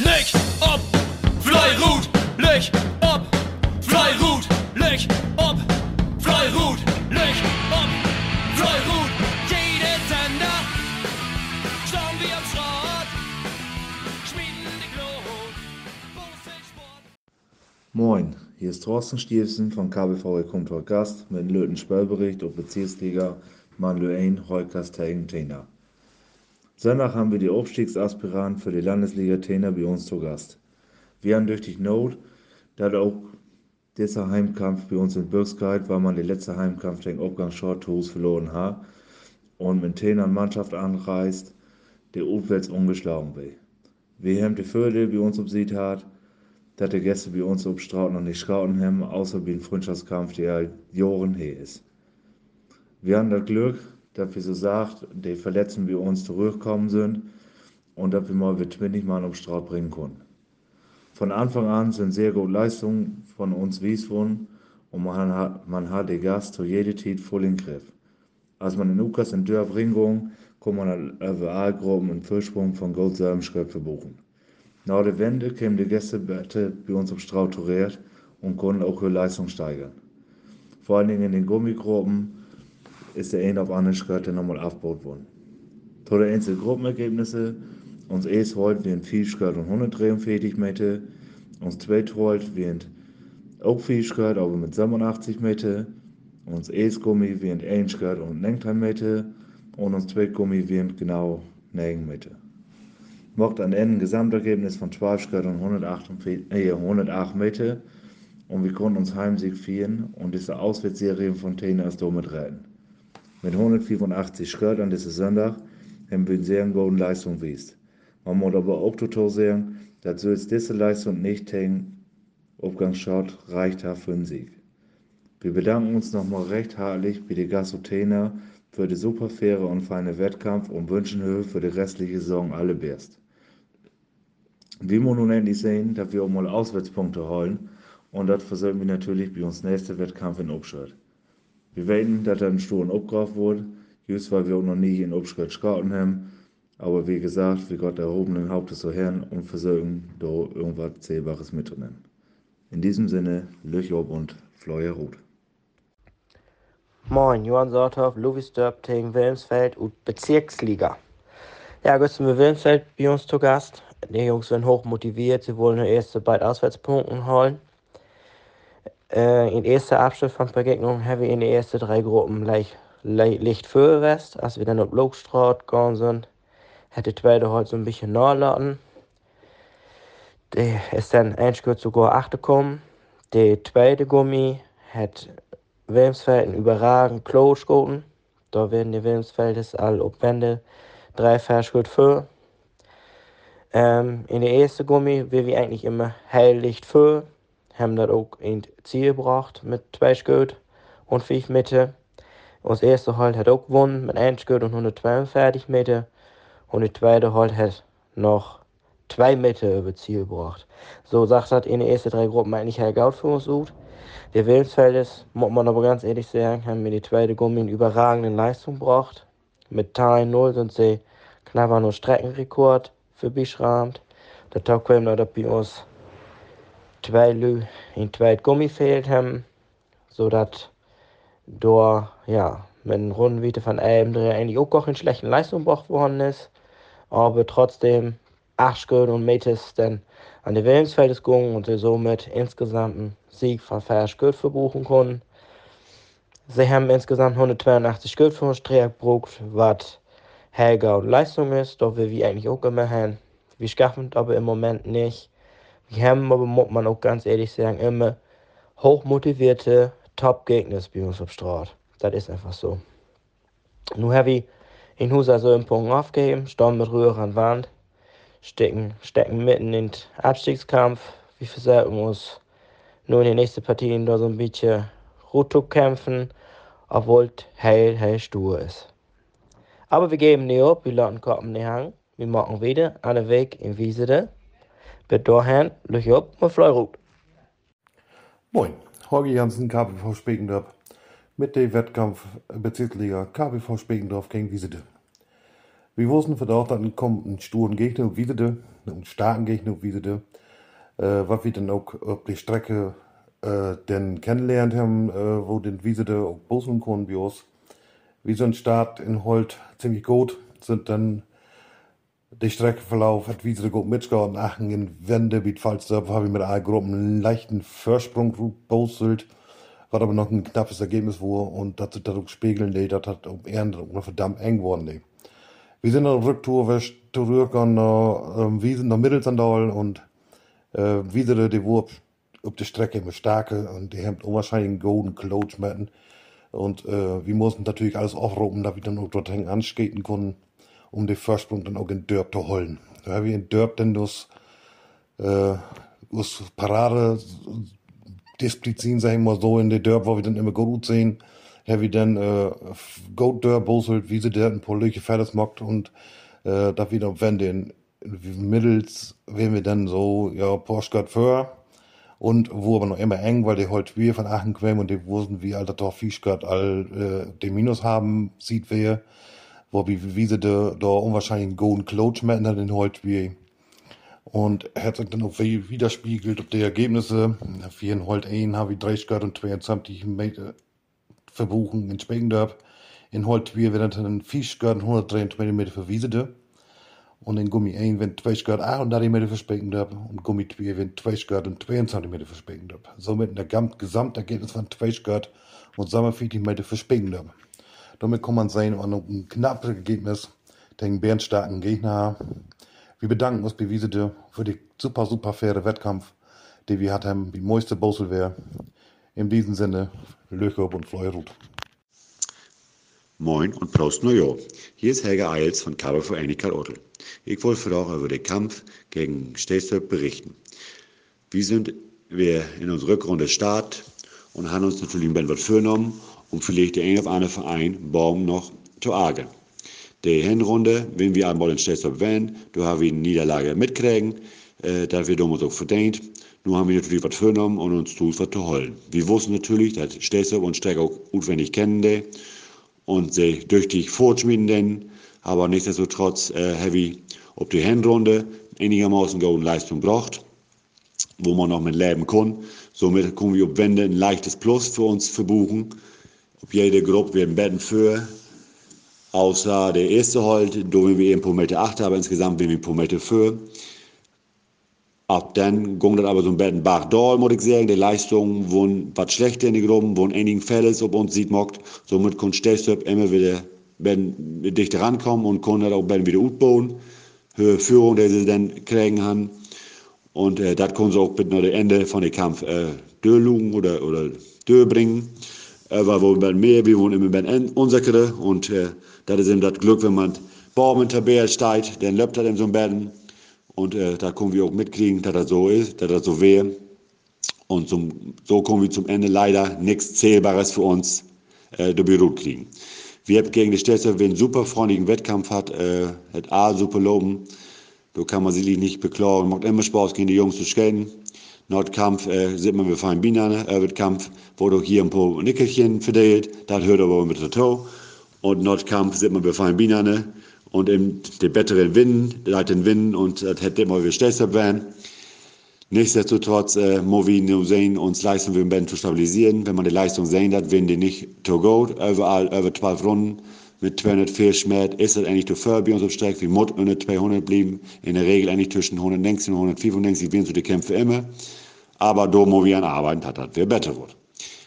Leg ob, Fleirut, leg ob, Fleirut, leg ob, Fleirut, leg ob, Fleirut. Jede Sender, schauen wir am Schrott, schmieden die Glut. Moin, hier ist Thorsten Stiefsen von KBV heute Gast mit einem Löten Spellbericht und Bezirksliga Manlö 1 Heukast tegen Sonntag haben wir die Aufstiegsaspiranten für die Landesliga Tena bei uns zu Gast. Wir haben durch die Not, dass auch dieser Heimkampf bei uns in Birkskeit, weil man den letzten Heimkampf den Obgang Short Tours verloren hat und mit Tena Mannschaft anreist, der auswärts ungeschlagen will. Wir haben die Förde bei uns obsiegt hat, dass die Gäste bei uns auf Straut noch nicht schauen haben, außer bei dem Freundschaftskampf, der halt Jahren her ist. Wir haben das Glück, wir so sagt, die Verletzten bei uns zurückgekommen sind und dass wir mal mit 20 Mann auf Straut bringen konnten. Von Anfang an sind sehr gute Leistungen von uns Wieswohn und man hat, man hat den Gast zu jeder Zeit voll in den Griff. Als man in Lukas in Dörf Ringung, kann man über A-Gruppen einen Vorsprung von Gold Salmschköpfe buchen. Nach der Wende kämen die Gäste bei uns auf Straut und konnten auch ihre Leistung steigern. Vor allen Dingen in den Gummigruppen ist der ein auf andere Schritte nochmal aufgebaut worden. Zu den einzelnen Gruppenergebnisse, uns erst heute während 4 Schritt und 143 Meter, uns zweit heute während auch 4 Schritt, aber mit 87 Meter, uns erst Gummi während 1 Schritt und 19 Meter und uns zweit Gummi während genau 9 Meter. Macht ein Ende ein Gesamtergebnis von 12 Schritt und 108, äh, 108 Meter und wir konnten uns Heimsieg feiern und diese Auswärtsserie von Tena ist damit retten. Mit 185 Schritt an diesem Sonntag haben wir eine sehr gute Leistung gewesen. Man muss aber auch total sagen, dass so jetzt diese Leistung nicht hängen, Aufgangsschott reicht hat für einen Sieg. Wir bedanken uns nochmal recht herzlich bei der Gasotena für den super faire und feine Wettkampf und wünschen Höhe für die restliche Saison alle Best. Wir müssen nun endlich sehen, dass wir auch mal Auswärtspunkte holen und das versuchen wir natürlich bei uns nächsten Wettkampf in Obstadt. Wir weten, dass er ein Stuhl abgegraben wurde, just weil wir auch noch nie in Obstadt geschaut haben. Aber wie gesagt, wir Gott erhobenen Hauptes so Herrn und versuchen, da irgendwas Zählbares mitzunehmen. In diesem Sinne, Löchob und Fleuer Ruth. Moin, Johann Sorthoff, Louis Dörpting, Wilmsfeld und Bezirksliga. Ja, sind wir Wilmsfeld bei uns zu Gast. Die Jungs sind hoch motiviert, sie wollen die erste beiden Auswärtspunkte holen. Äh, in der ersten Abschnitt von Begegnung haben wir in den ersten drei Gruppen leicht, leicht für West. Als wir dann auf Logstraat gegangen sind, hat der zweite halt so ein bisschen nachgeladen. Der ist dann einschürt sogar achte gekommen. Der zweite Gummi hat Wilmsfeld einen überragenden Close gehalten. Da werden die Wilmsfeldes all auf Wände drei Verschritt für. Ähm, in der ersten Gummi will wir eigentlich immer helllicht für haben das auch ins Ziel gebracht mit zwei Schütt und fünf Meter. Und das erste Halt hat auch gewonnen mit 1 Schütt und 142 Meter. Und die zweite Halt hat noch zwei Meter über Ziel gebracht. So sagt das in den ersten drei Gruppen eigentlich Herr Gaut für uns sucht. Der Willensfeldes, muss man aber ganz ehrlich sagen, haben mir die zweite Gummi in überragende Leistung gebracht. Mit Teil 0 sind sie knapp nur Streckenrekord für beschrammt. Der Tag noch bei uns zwei Lü in zwei Gummifeld haben, sodass da ja, mit einem Runden wie von einem eigentlich auch in schlechten Leistung gebracht worden ist. Aber trotzdem 8 und Metis dann an die Willensfeldes gegangen und sie somit insgesamt einen Sieg von 4 Geld verbuchen konnten. Sie haben insgesamt 182 Geld für uns gebraucht, was Helga und Leistung ist, doch wir wie eigentlich auch immer haben. Wir schaffen es aber im Moment nicht, wir haben aber, muss man auch ganz ehrlich sagen, immer hochmotivierte Top-Gegner bei uns auf Straat. Das ist einfach so. Nun habe ich in Hus also im Punkt aufgegeben, stehen mit Rührer an Wand, stecken, stecken mitten in den Abstiegskampf. Wir versuchen uns nur in den nächsten Partien da so ein bisschen Rutuk kämpfen, obwohl es heil, heil stur ist. Aber wir geben nicht ab, wir lassen Koppen nicht hängen. Wir machen wieder einen Weg in Wiesede. Bis dahin, op met Fleurut. Moin, Holger Jansen, KBV Spegendorf mit dem Wettkampf Bezirksliga KBV Spegendorf gegen Wiesede. Wir wussten von dort, dann kommt ein sturen Gegner und wieder, einen starken Gegner und wieder, äh, was wir dann auch auf der Strecke äh, dann kennengelernt haben, äh, wo den Wiesede auch bussen konnten wir uns. Wir sind Start in Holt ziemlich gut, sind dann der Streckenverlauf hat Wiesede gut mitgehauen, Aachen in Wende, falls da habe ich mit einer Gruppe einen leichten Vorsprung gebosselt, was aber noch ein knappes Ergebnis war und sich dadurch spiegeln, nee, das hat um Ehren noch verdammt eng geworden, nee. Wir sind auf Rücktour, zurückgegangen nach ähm, Wiesen, nach Mittelsandal und äh, Wiesede, die war auf der Strecke immer starke und die haben unwahrscheinlich einen golden mit. Und äh, wir mussten natürlich alles aufrufen, damit wir dann auch dort anskaten konnten, um den Vorsprung dann auch in Dörp zu holen. Haben wir in Dörp dann das, äh, das Parade Disziplin, sag ich mal so, in der Dörp, wo wir dann immer gut sehen, haben wir dann äh, gut Dörp boselt, wie sie dort ein paar Löcher fertig macht und äh, da wieder, wenn den mittels, wenn wir dann so, ja, Porsche für und wo aber noch immer eng, weil die heute wir von Aachen kommen und die wussten, wie alter Dorf Fischgott all äh, den Minus haben, sieht wir, wo wie, wie sie da, da unwahrscheinlich einen golden Coach machen den heute wir. Und hat sich dann auch widerspiegelt, ob die Ergebnisse, für in Holt 1 habe ich 30 Grad und 22 Meter verbuchen in Spegendorf. In Holt 2 werden dann 40 Grad und 123 Meter verwiesen. Und in Gummi 1 wenn 2 Grad 38 Meter verspekend habe und Gummi 2 wenn 2 Grad und 22 Meter verspekend habe. Somit ein Gesamtergebnis von 2 Grad und 47 Meter verspekend habe. Damit kann man sehen, an ein knappes Ergebnis den bärenstarken Gegner. Wir bedanken uns bei Wiesede für die super, super faire Wettkampf, den wir hatten, wie meiste Bosel. In diesem Sinne, Löcher und Fleurut. Moin und Prost Neujahr. Hier ist Helga Eils von Kabel für Karl Ottel. Ich wollte auch über den Kampf gegen Stestorp berichten. Wir sind wir in unserer Rückrunde Start und haben uns natürlich ein bisschen was vorgenommen, um vielleicht der ein oder andere Verein Baum noch zu argen. Die Hinrunde, wenn wir einmal in Stestorp wären, da haben wir eine Niederlage mitkriegen, äh, da wir damals auch verdient. Nun haben wir natürlich was vorgenommen und uns tut was zu holen. Wir wussten natürlich, dass Stestorp und Streck auch notwendig kennen, und sie tüchtig fortschmieden, denn, aber nichtsdestotrotz äh, heavy ob die Hinrunde einigermaßen gute Leistung braucht, wo man noch mit leben kann. Somit können wir auf Wende ein leichtes Plus für uns verbuchen. Auf jede Gruppe wir Betten für, außer der erste Halt, da wenn wir eben pro Meter 8 aber insgesamt wenn wir Meter für. Ab dann ging das aber so ein bisschen Bachdal, muss ich sagen. Die Leistungen wurden was schlechter in die Gruppen, wurden einigen Fällen, ob uns sieht mockt. Somit konnte Stestorp immer wieder dichter rankommen und konnte auch wieder aufbauen. Höhe Führung, die sie dann kriegen haben. Und äh, das können sie auch bis nach dem Ende von dem Kampf äh, durchlugen oder, oder durchbringen. Äh, weil wir werden mehr, wir wollen immer mehr unsicherer. Und äh, das ist eben das Glück, wenn man Baum in Tabelle steigt, dann läuft das in so einem Betten. Und äh, da können wir auch mitkriegen, dass das so ist, dass das so wäre. Und zum, so kommen wir zum Ende leider nichts Zählbares für uns äh, durch Büro kriegen. Wir haben gegen die Städte einen super freundlichen Wettkampf hat, äh, hat A super loben. Da kann man sich nicht beklagen. Macht immer Spaß, gegen die Jungs zu skaten. Nordkampf äh, sieht man, wir fahren Bienen, Wettkampf, wurde hier ein paar Nickelchen verteilt. Das hört aber mit der Toe. Und Nordkampf sieht man, wir fahren Bienen. Und im, der besseren Wind, den Wind und das hätte immer wir stärker werden. Nichtsdestotrotz äh, wir nur sehen, uns Leistung für den zu stabilisieren. Wenn man die Leistung sehen hat, wenn die nicht to go, überall über 12 Runden mit 240 Meter, ist das eigentlich zu viel bei uns auf Strecke. Wir müssen unter 200 bleiben. In der Regel eigentlich zwischen 190 und 195 gewinnen so die Kämpfe immer. Aber da muss wir an arbeiten, dass das wieder besser wird.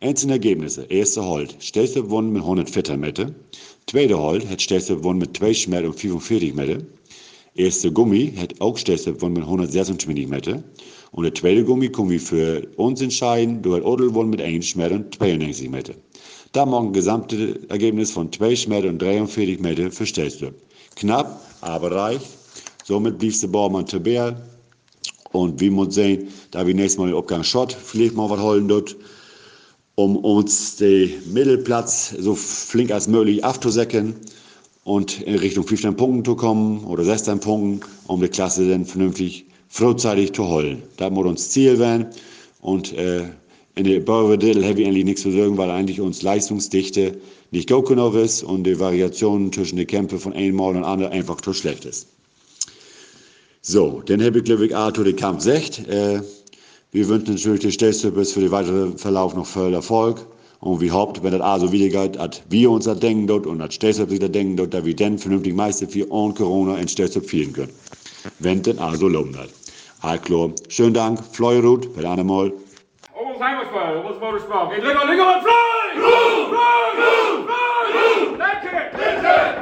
Einzelne Ergebnisse. Erste Holt, stärkste gewonnen mit 104 Meter. Zweite Holt hat stärkste gewonnen mit 20 Meter und 45 Meter. Erste Gummi hat auch stärkste gewonnen mit 126 Meter. Und der zweite Gummi können wir für uns entscheiden. Du hast Odel gewonnen mit 1 Meter und 92 Meter. Da machen ein gesamtes Ergebnis von 2 Meter und 43 Meter für Stelzlöb. Knapp, aber reicht. Somit blieb der Baumann Tabell. Und wir müssen sehen, da wir nächstes Mal den Abgang Schott vielleicht mal was holen dort, um uns den Mittelplatz so flink als möglich aufzusäcken und in Richtung 15 Punkten zu kommen oder 16 Punkten, um die Klasse dann vernünftig frühzeitig zu holen. Das muss uns Ziel werden. Und äh, in der Bauerdrittel habe ich eigentlich nichts zu sagen, weil eigentlich uns Leistungsdichte nicht gut genug ist und die Variation zwischen den Kämpfen von einem Mal und anderen einfach zu schlecht ist. So, dann habe ich, glaube ich, zu dem Kampf gesagt. Äh, wir wünschen natürlich den Stellstüppes für den weiteren Verlauf noch viel Erfolg. Und wie hofft, wenn das also wieder geht, dass wir uns das denken dort und das Stellstüpp sich das denken dort, dass wir dann vernünftig Meister für und Corona in Stellstüpp führen können. Wenn das also loben hat. Klar. Schönen Dank. Fleurut, per climate fire. What's motor smog? Hey, Lego, Lego, fly! Blue! Fly! Blue! Fly! Blue! That's it! That's it!